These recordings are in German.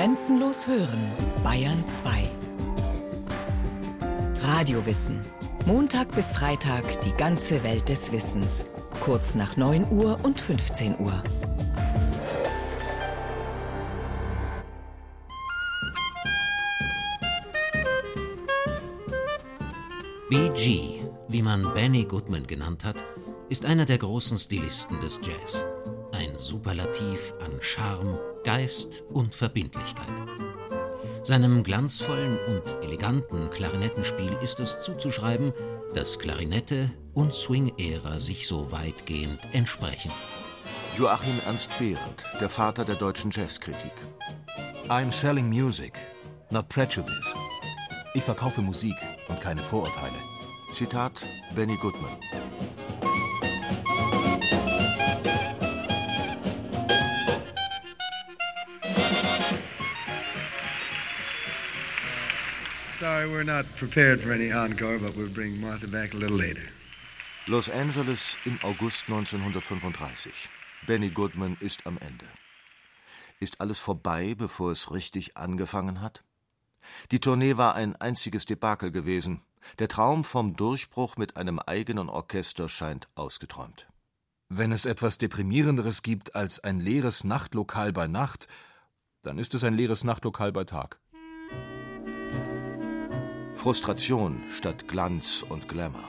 Grenzenlos hören, Bayern 2. Radiowissen. Montag bis Freitag die ganze Welt des Wissens. Kurz nach 9 Uhr und 15 Uhr. BG, wie man Benny Goodman genannt hat, ist einer der großen Stilisten des Jazz. Superlativ an Charme, Geist und Verbindlichkeit. Seinem glanzvollen und eleganten Klarinettenspiel ist es zuzuschreiben, dass Klarinette und Swing-Ära sich so weitgehend entsprechen. Joachim Ernst Behrendt, der Vater der deutschen Jazzkritik. I'm selling music, not prejudice. Ich verkaufe Musik und keine Vorurteile. Zitat Benny Goodman. Sorry, we're not prepared for any encore, but we'll bring Martha back a little later. Los Angeles im August 1935. Benny Goodman ist am Ende. Ist alles vorbei, bevor es richtig angefangen hat? Die Tournee war ein einziges Debakel gewesen. Der Traum vom Durchbruch mit einem eigenen Orchester scheint ausgeträumt. Wenn es etwas Deprimierenderes gibt als ein leeres Nachtlokal bei Nacht, dann ist es ein leeres Nachtlokal bei Tag. Frustration statt Glanz und Glamour.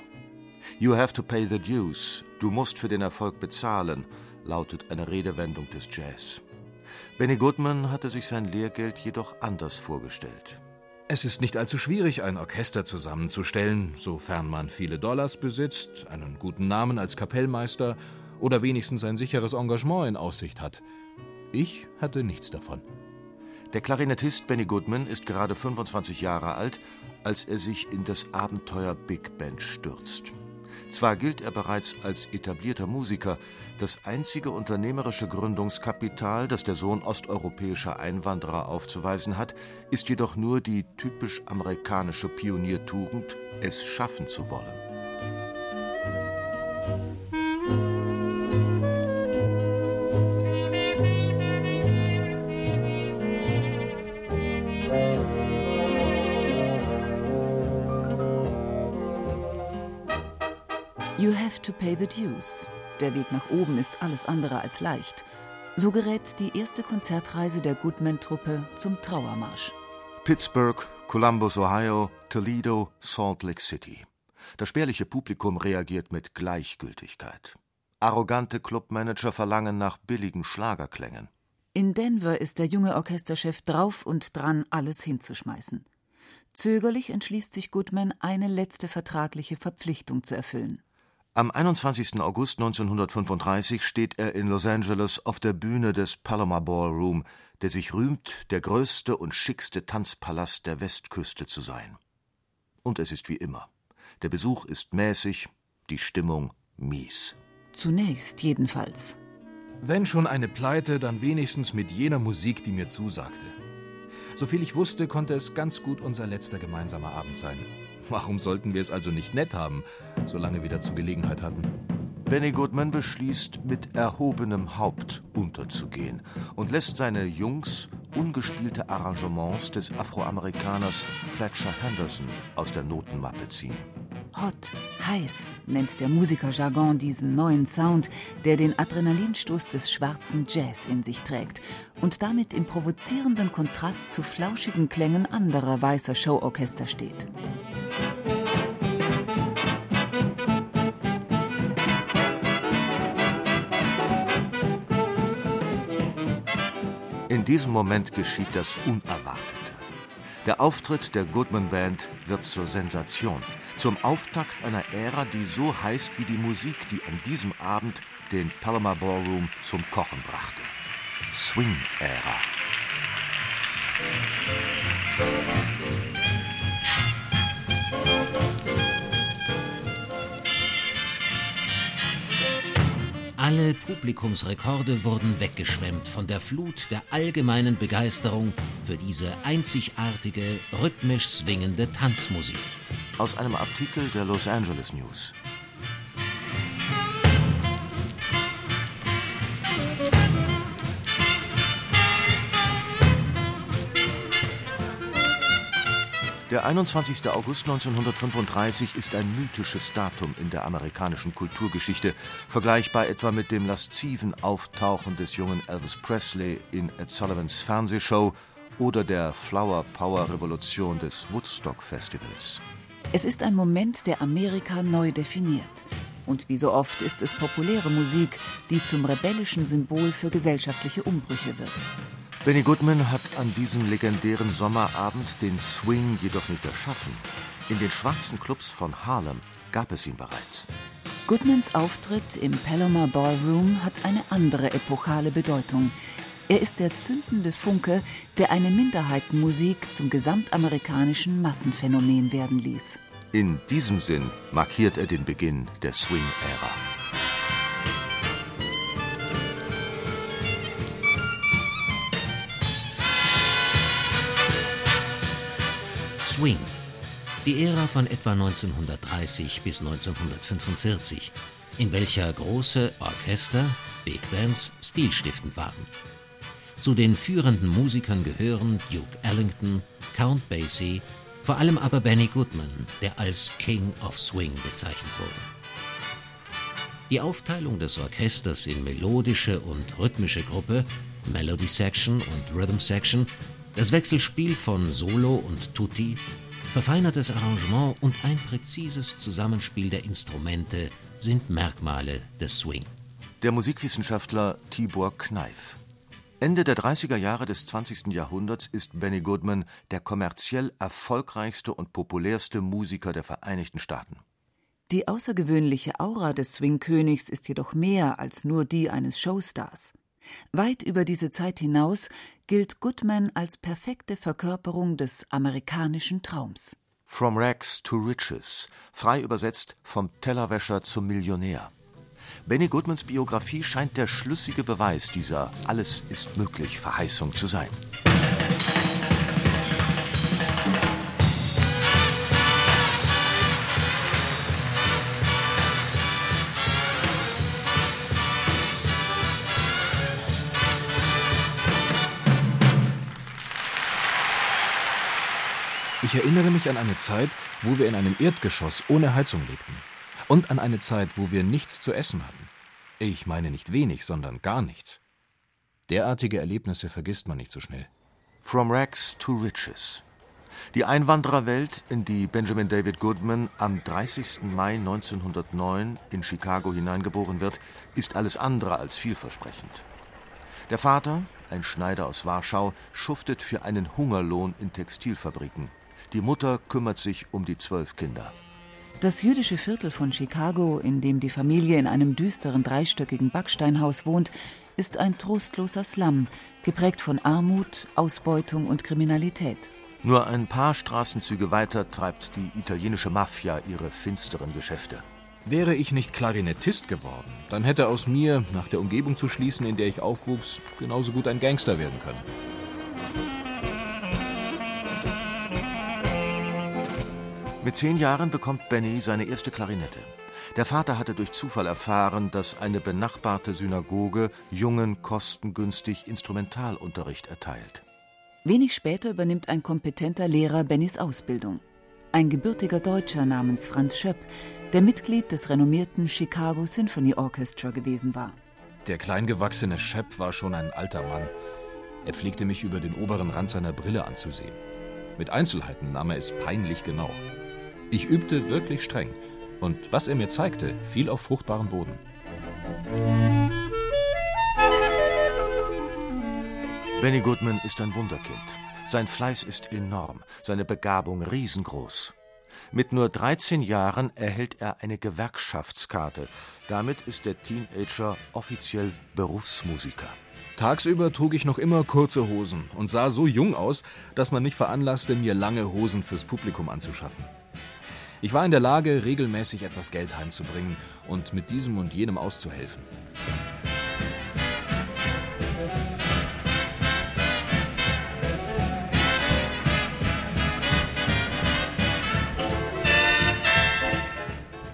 You have to pay the dues. Du musst für den Erfolg bezahlen, lautet eine Redewendung des Jazz. Benny Goodman hatte sich sein Lehrgeld jedoch anders vorgestellt. Es ist nicht allzu schwierig, ein Orchester zusammenzustellen, sofern man viele Dollars besitzt, einen guten Namen als Kapellmeister oder wenigstens ein sicheres Engagement in Aussicht hat. Ich hatte nichts davon. Der Klarinettist Benny Goodman ist gerade 25 Jahre alt, als er sich in das Abenteuer Big Band stürzt. Zwar gilt er bereits als etablierter Musiker, das einzige unternehmerische Gründungskapital, das der Sohn osteuropäischer Einwanderer aufzuweisen hat, ist jedoch nur die typisch amerikanische Pioniertugend, es schaffen zu wollen. You have to pay the dues. Der Weg nach oben ist alles andere als leicht. So gerät die erste Konzertreise der Goodman-Truppe zum Trauermarsch. Pittsburgh, Columbus, Ohio, Toledo, Salt Lake City. Das spärliche Publikum reagiert mit Gleichgültigkeit. Arrogante Clubmanager verlangen nach billigen Schlagerklängen. In Denver ist der junge Orchesterchef drauf und dran, alles hinzuschmeißen. Zögerlich entschließt sich Goodman, eine letzte vertragliche Verpflichtung zu erfüllen. Am 21. August 1935 steht er in Los Angeles auf der Bühne des Palomar Ballroom, der sich rühmt, der größte und schickste Tanzpalast der Westküste zu sein. Und es ist wie immer. Der Besuch ist mäßig, die Stimmung mies. Zunächst jedenfalls. Wenn schon eine Pleite, dann wenigstens mit jener Musik, die mir zusagte. Soviel ich wusste, konnte es ganz gut unser letzter gemeinsamer Abend sein. Warum sollten wir es also nicht nett haben, solange wir dazu Gelegenheit hatten? Benny Goodman beschließt, mit erhobenem Haupt unterzugehen und lässt seine Jungs ungespielte Arrangements des Afroamerikaners Fletcher Henderson aus der Notenmappe ziehen. Hot, heiß nennt der Musikerjargon diesen neuen Sound, der den Adrenalinstoß des schwarzen Jazz in sich trägt und damit im provozierenden Kontrast zu flauschigen Klängen anderer weißer Showorchester steht. In diesem Moment geschieht das Unerwartete. Der Auftritt der Goodman Band wird zur Sensation, zum Auftakt einer Ära, die so heißt wie die Musik, die an diesem Abend den Palomar Ballroom zum Kochen brachte. Swing-Ära. Alle Publikumsrekorde wurden weggeschwemmt von der Flut der allgemeinen Begeisterung für diese einzigartige, rhythmisch swingende Tanzmusik. Aus einem Artikel der Los Angeles News. Der 21. August 1935 ist ein mythisches Datum in der amerikanischen Kulturgeschichte, vergleichbar etwa mit dem lasziven Auftauchen des jungen Elvis Presley in Ed Sullivans Fernsehshow oder der Flower Power Revolution des Woodstock Festivals. Es ist ein Moment, der Amerika neu definiert. Und wie so oft ist es populäre Musik, die zum rebellischen Symbol für gesellschaftliche Umbrüche wird. Benny Goodman hat an diesem legendären Sommerabend den Swing jedoch nicht erschaffen. In den schwarzen Clubs von Harlem gab es ihn bereits. Goodmans Auftritt im Palomar Ballroom hat eine andere epochale Bedeutung. Er ist der zündende Funke, der eine Minderheitenmusik zum gesamtamerikanischen Massenphänomen werden ließ. In diesem Sinn markiert er den Beginn der Swing-Ära. Swing. Die Ära von etwa 1930 bis 1945, in welcher große Orchester, Big Bands stilstiftend waren. Zu den führenden Musikern gehören Duke Ellington, Count Basie, vor allem aber Benny Goodman, der als King of Swing bezeichnet wurde. Die Aufteilung des Orchesters in melodische und rhythmische Gruppe, Melody Section und Rhythm Section, das Wechselspiel von Solo und Tutti, verfeinertes Arrangement und ein präzises Zusammenspiel der Instrumente sind Merkmale des Swing. Der Musikwissenschaftler Tibor Kneif. Ende der 30er Jahre des 20. Jahrhunderts ist Benny Goodman der kommerziell erfolgreichste und populärste Musiker der Vereinigten Staaten. Die außergewöhnliche Aura des Swing-Königs ist jedoch mehr als nur die eines Showstars. Weit über diese Zeit hinaus gilt Goodman als perfekte Verkörperung des amerikanischen Traums. From Rags to Riches, frei übersetzt vom Tellerwäscher zum Millionär. Benny Goodmans Biografie scheint der schlüssige Beweis dieser Alles ist möglich Verheißung zu sein. Ich erinnere mich an eine Zeit, wo wir in einem Erdgeschoss ohne Heizung lebten. Und an eine Zeit, wo wir nichts zu essen hatten. Ich meine nicht wenig, sondern gar nichts. Derartige Erlebnisse vergisst man nicht so schnell. From Rags to Riches. Die Einwandererwelt, in die Benjamin David Goodman am 30. Mai 1909 in Chicago hineingeboren wird, ist alles andere als vielversprechend. Der Vater, ein Schneider aus Warschau, schuftet für einen Hungerlohn in Textilfabriken. Die Mutter kümmert sich um die zwölf Kinder. Das jüdische Viertel von Chicago, in dem die Familie in einem düsteren dreistöckigen Backsteinhaus wohnt, ist ein trostloser Slum, geprägt von Armut, Ausbeutung und Kriminalität. Nur ein paar Straßenzüge weiter treibt die italienische Mafia ihre finsteren Geschäfte. Wäre ich nicht Klarinettist geworden, dann hätte aus mir, nach der Umgebung zu schließen, in der ich aufwuchs, genauso gut ein Gangster werden können. Mit zehn Jahren bekommt Benny seine erste Klarinette. Der Vater hatte durch Zufall erfahren, dass eine benachbarte Synagoge Jungen kostengünstig Instrumentalunterricht erteilt. Wenig später übernimmt ein kompetenter Lehrer Bennys Ausbildung. Ein gebürtiger Deutscher namens Franz Schöpp, der Mitglied des renommierten Chicago Symphony Orchestra gewesen war. Der kleingewachsene Schöpp war schon ein alter Mann. Er pflegte mich über den oberen Rand seiner Brille anzusehen. Mit Einzelheiten nahm er es peinlich genau. Ich übte wirklich streng. Und was er mir zeigte, fiel auf fruchtbaren Boden. Benny Goodman ist ein Wunderkind. Sein Fleiß ist enorm, seine Begabung riesengroß. Mit nur 13 Jahren erhält er eine Gewerkschaftskarte. Damit ist der Teenager offiziell Berufsmusiker. Tagsüber trug ich noch immer kurze Hosen und sah so jung aus, dass man mich veranlasste, mir lange Hosen fürs Publikum anzuschaffen. Ich war in der Lage, regelmäßig etwas Geld heimzubringen und mit diesem und jenem auszuhelfen.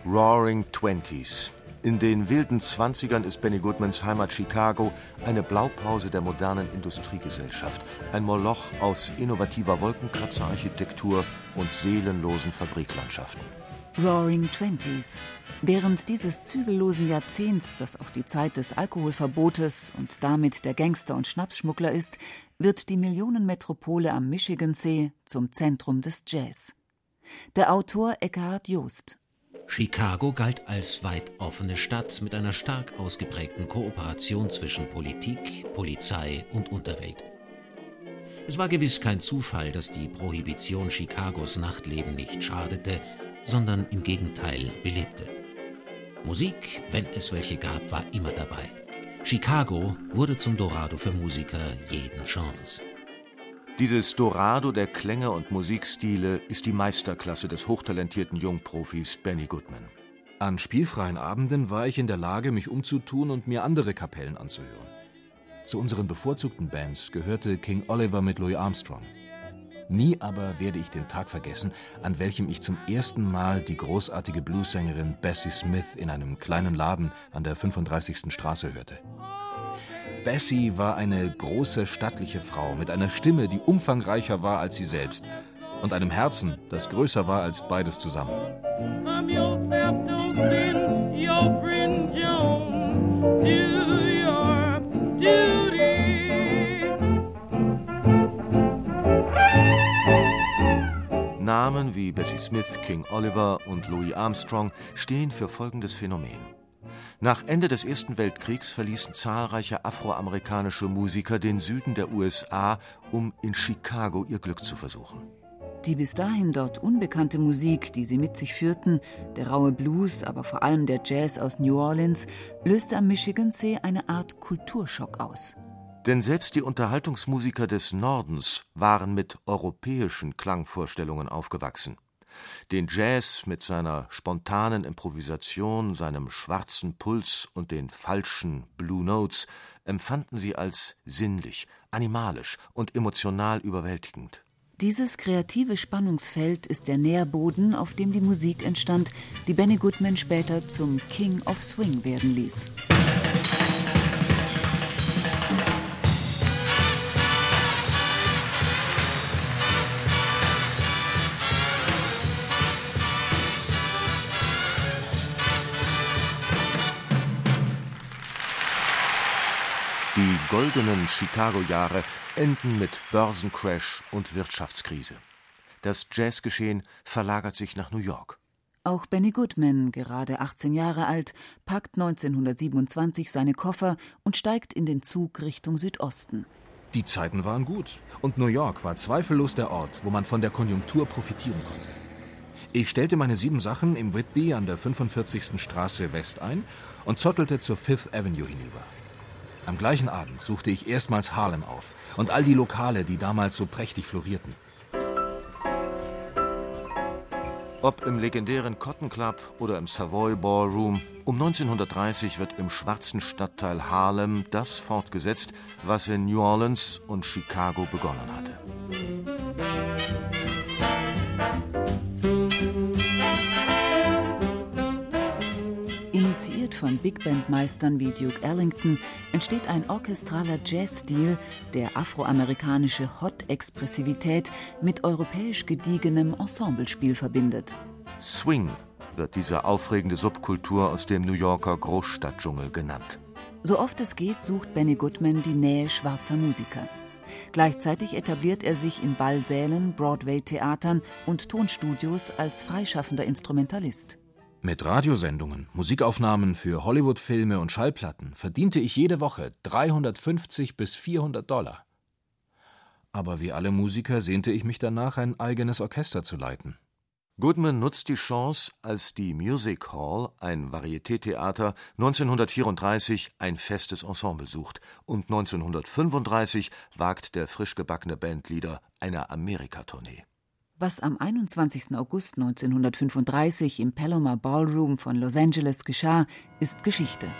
Roaring Twenties. In den wilden Zwanzigern ist Benny Goodmans Heimat Chicago eine Blaupause der modernen Industriegesellschaft, ein Moloch aus innovativer Wolkenkratzerarchitektur und seelenlosen Fabriklandschaften. Roaring Twenties. Während dieses zügellosen Jahrzehnts, das auch die Zeit des Alkoholverbotes und damit der Gangster und Schnapsschmuggler ist, wird die Millionenmetropole am Michigansee zum Zentrum des Jazz. Der Autor Eckhard Joost. Chicago galt als weit offene Stadt mit einer stark ausgeprägten Kooperation zwischen Politik, Polizei und Unterwelt. Es war gewiss kein Zufall, dass die Prohibition Chicagos Nachtleben nicht schadete, sondern im Gegenteil belebte. Musik, wenn es welche gab, war immer dabei. Chicago wurde zum Dorado für Musiker jeden Genres. Dieses Dorado der Klänge und Musikstile ist die Meisterklasse des hochtalentierten Jungprofis Benny Goodman. An spielfreien Abenden war ich in der Lage, mich umzutun und mir andere Kapellen anzuhören. Zu unseren bevorzugten Bands gehörte King Oliver mit Louis Armstrong. Nie aber werde ich den Tag vergessen, an welchem ich zum ersten Mal die großartige Bluessängerin Bessie Smith in einem kleinen Laden an der 35. Straße hörte. Bessie war eine große, stattliche Frau mit einer Stimme, die umfangreicher war als sie selbst und einem Herzen, das größer war als beides zusammen. Namen wie Bessie Smith, King Oliver und Louis Armstrong stehen für folgendes Phänomen. Nach Ende des Ersten Weltkriegs verließen zahlreiche afroamerikanische Musiker den Süden der USA, um in Chicago ihr Glück zu versuchen. Die bis dahin dort unbekannte Musik, die sie mit sich führten, der raue Blues, aber vor allem der Jazz aus New Orleans, löste am Michigansee eine Art Kulturschock aus. Denn selbst die Unterhaltungsmusiker des Nordens waren mit europäischen Klangvorstellungen aufgewachsen. Den Jazz mit seiner spontanen Improvisation, seinem schwarzen Puls und den falschen Blue Notes empfanden sie als sinnlich, animalisch und emotional überwältigend. Dieses kreative Spannungsfeld ist der Nährboden, auf dem die Musik entstand, die Benny Goodman später zum King of Swing werden ließ. Goldenen Chicago-Jahre enden mit Börsencrash und Wirtschaftskrise. Das Jazzgeschehen verlagert sich nach New York. Auch Benny Goodman, gerade 18 Jahre alt, packt 1927 seine Koffer und steigt in den Zug Richtung Südosten. Die Zeiten waren gut und New York war zweifellos der Ort, wo man von der Konjunktur profitieren konnte. Ich stellte meine sieben Sachen im Whitby an der 45. Straße West ein und zottelte zur Fifth Avenue hinüber. Am gleichen Abend suchte ich erstmals Harlem auf und all die Lokale, die damals so prächtig florierten. Ob im legendären Cotton Club oder im Savoy Ballroom, um 1930 wird im schwarzen Stadtteil Harlem das fortgesetzt, was in New Orleans und Chicago begonnen hatte. Big Band Meistern wie Duke Ellington entsteht ein orchestraler Jazzstil, der afroamerikanische Hot-Expressivität mit europäisch gediegenem Ensemblespiel verbindet. Swing wird diese aufregende Subkultur aus dem New Yorker Großstadtdschungel genannt. So oft es geht, sucht Benny Goodman die Nähe schwarzer Musiker. Gleichzeitig etabliert er sich in Ballsälen, Broadway-Theatern und Tonstudios als freischaffender Instrumentalist. Mit Radiosendungen, Musikaufnahmen für Hollywood-Filme und Schallplatten verdiente ich jede Woche 350 bis 400 Dollar. Aber wie alle Musiker sehnte ich mich danach, ein eigenes Orchester zu leiten. Goodman nutzt die Chance, als die Music Hall, ein Varietétheater, 1934 ein festes Ensemble sucht und 1935 wagt der frisch gebackene Bandleader eine Amerikatournee. Was am 21. August 1935 im Palomar Ballroom von Los Angeles geschah, ist Geschichte.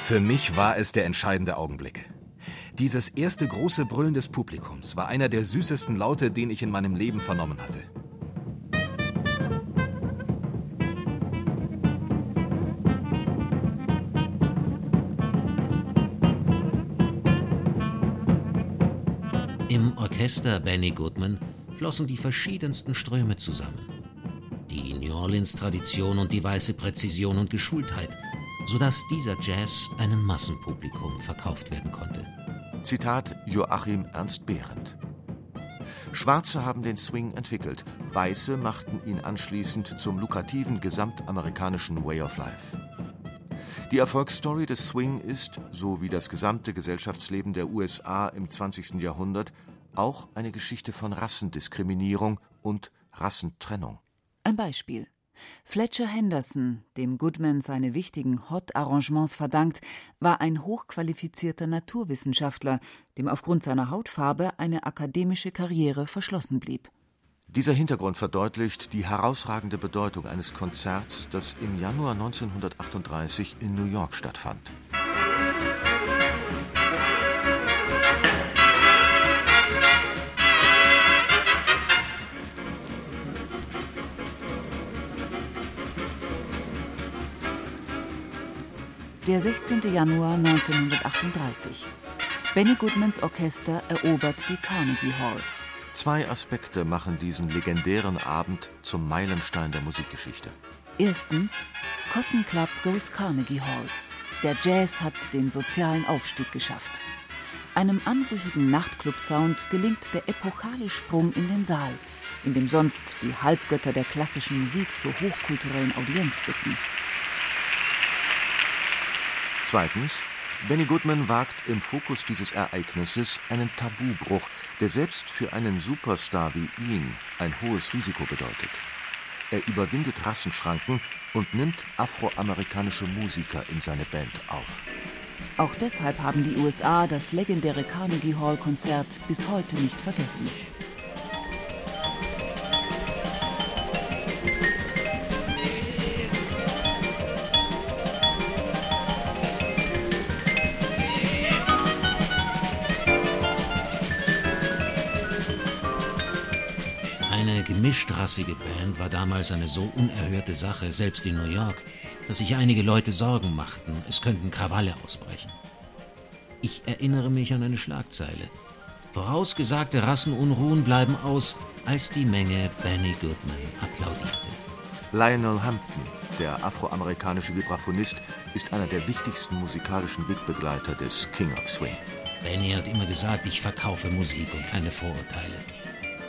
Für mich war es der entscheidende Augenblick. Dieses erste große Brüllen des Publikums war einer der süßesten Laute, den ich in meinem Leben vernommen hatte. Im Orchester Benny Goodman flossen die verschiedensten Ströme zusammen. Die New Orleans-Tradition und die weiße Präzision und Geschultheit, sodass dieser Jazz einem Massenpublikum verkauft werden konnte. Zitat Joachim Ernst Behrendt. Schwarze haben den Swing entwickelt, Weiße machten ihn anschließend zum lukrativen gesamtamerikanischen Way of Life. Die Erfolgsstory des Swing ist, so wie das gesamte Gesellschaftsleben der USA im 20. Jahrhundert, auch eine Geschichte von Rassendiskriminierung und Rassentrennung. Ein Beispiel. Fletcher Henderson, dem Goodman seine wichtigen Hot-Arrangements verdankt, war ein hochqualifizierter Naturwissenschaftler, dem aufgrund seiner Hautfarbe eine akademische Karriere verschlossen blieb. Dieser Hintergrund verdeutlicht die herausragende Bedeutung eines Konzerts, das im Januar 1938 in New York stattfand. Der 16. Januar 1938. Benny Goodmans Orchester erobert die Carnegie Hall. Zwei Aspekte machen diesen legendären Abend zum Meilenstein der Musikgeschichte. Erstens, Cotton Club goes Carnegie Hall. Der Jazz hat den sozialen Aufstieg geschafft. Einem anrüchigen Nachtclub-Sound gelingt der epochale Sprung in den Saal, in dem sonst die Halbgötter der klassischen Musik zur hochkulturellen Audienz bitten. Zweitens, Benny Goodman wagt im Fokus dieses Ereignisses einen Tabubruch, der selbst für einen Superstar wie ihn ein hohes Risiko bedeutet. Er überwindet Rassenschranken und nimmt afroamerikanische Musiker in seine Band auf. Auch deshalb haben die USA das legendäre Carnegie Hall Konzert bis heute nicht vergessen. Eine gemischtrassige Band war damals eine so unerhörte Sache, selbst in New York, dass sich einige Leute Sorgen machten, es könnten Krawalle ausbrechen. Ich erinnere mich an eine Schlagzeile. Vorausgesagte Rassenunruhen bleiben aus, als die Menge Benny Goodman applaudierte. Lionel Hampton, der afroamerikanische Vibraphonist, ist einer der wichtigsten musikalischen Wegbegleiter des King of Swing. Benny hat immer gesagt, ich verkaufe Musik und keine Vorurteile.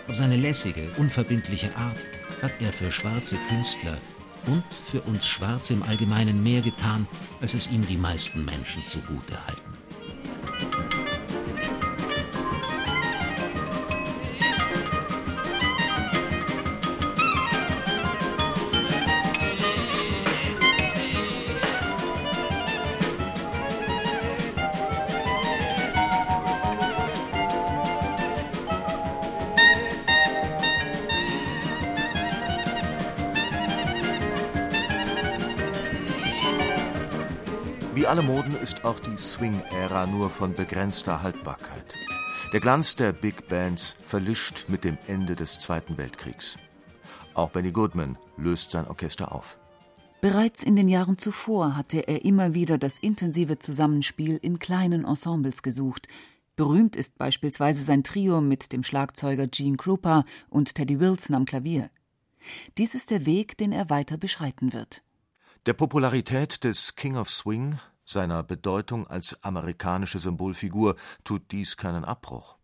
Auf seine lässige, unverbindliche Art hat er für schwarze Künstler und für uns Schwarze im Allgemeinen mehr getan, als es ihm die meisten Menschen zugute halten. Wie alle Moden ist auch die Swing-Ära nur von begrenzter Haltbarkeit. Der Glanz der Big Bands verlischt mit dem Ende des Zweiten Weltkriegs. Auch Benny Goodman löst sein Orchester auf. Bereits in den Jahren zuvor hatte er immer wieder das intensive Zusammenspiel in kleinen Ensembles gesucht. Berühmt ist beispielsweise sein Trio mit dem Schlagzeuger Gene Krupa und Teddy Wilson am Klavier. Dies ist der Weg, den er weiter beschreiten wird. Der Popularität des King of Swing, seiner Bedeutung als amerikanische Symbolfigur, tut dies keinen Abbruch.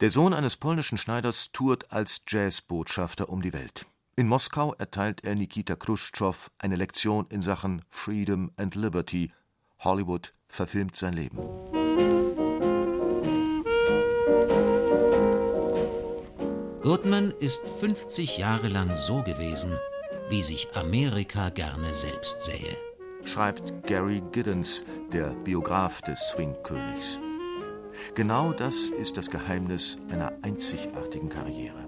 Der Sohn eines polnischen Schneiders tourt als Jazzbotschafter um die Welt. In Moskau erteilt er Nikita Khrushchev eine Lektion in Sachen Freedom and Liberty. Hollywood verfilmt sein Leben. Goodman ist 50 Jahre lang so gewesen, wie sich Amerika gerne selbst sähe. Schreibt Gary Giddens, der Biograf des Swing-Königs. Genau das ist das Geheimnis einer einzigartigen Karriere.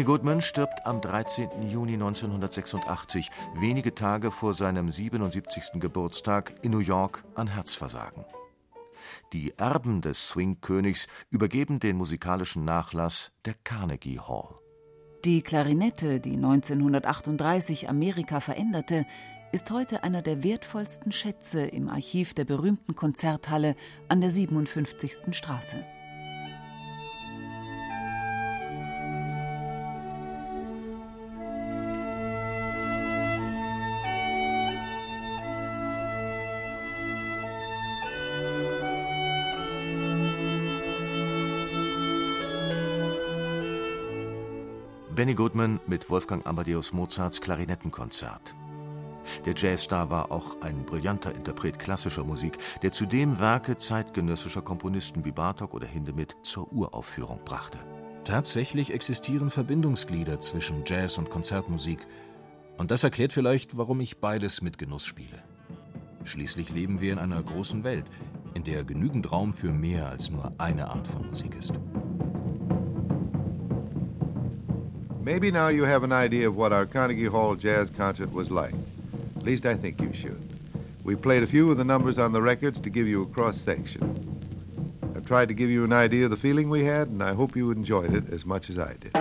Benny Goodman stirbt am 13. Juni 1986, wenige Tage vor seinem 77. Geburtstag in New York an Herzversagen. Die Erben des Swing-Königs übergeben den musikalischen Nachlass der Carnegie Hall. Die Klarinette, die 1938 Amerika veränderte, ist heute einer der wertvollsten Schätze im Archiv der berühmten Konzerthalle an der 57. Straße. Benny Goodman mit Wolfgang Amadeus Mozarts Klarinettenkonzert. Der Jazzstar war auch ein brillanter Interpret klassischer Musik, der zudem Werke zeitgenössischer Komponisten wie Bartok oder Hindemith zur Uraufführung brachte. Tatsächlich existieren Verbindungsglieder zwischen Jazz und Konzertmusik. Und das erklärt vielleicht, warum ich beides mit Genuss spiele. Schließlich leben wir in einer großen Welt, in der genügend Raum für mehr als nur eine Art von Musik ist. Maybe now you have an idea of what our Carnegie Hall jazz concert was like. At least I think you should. We played a few of the numbers on the records to give you a cross section. I've tried to give you an idea of the feeling we had, and I hope you enjoyed it as much as I did.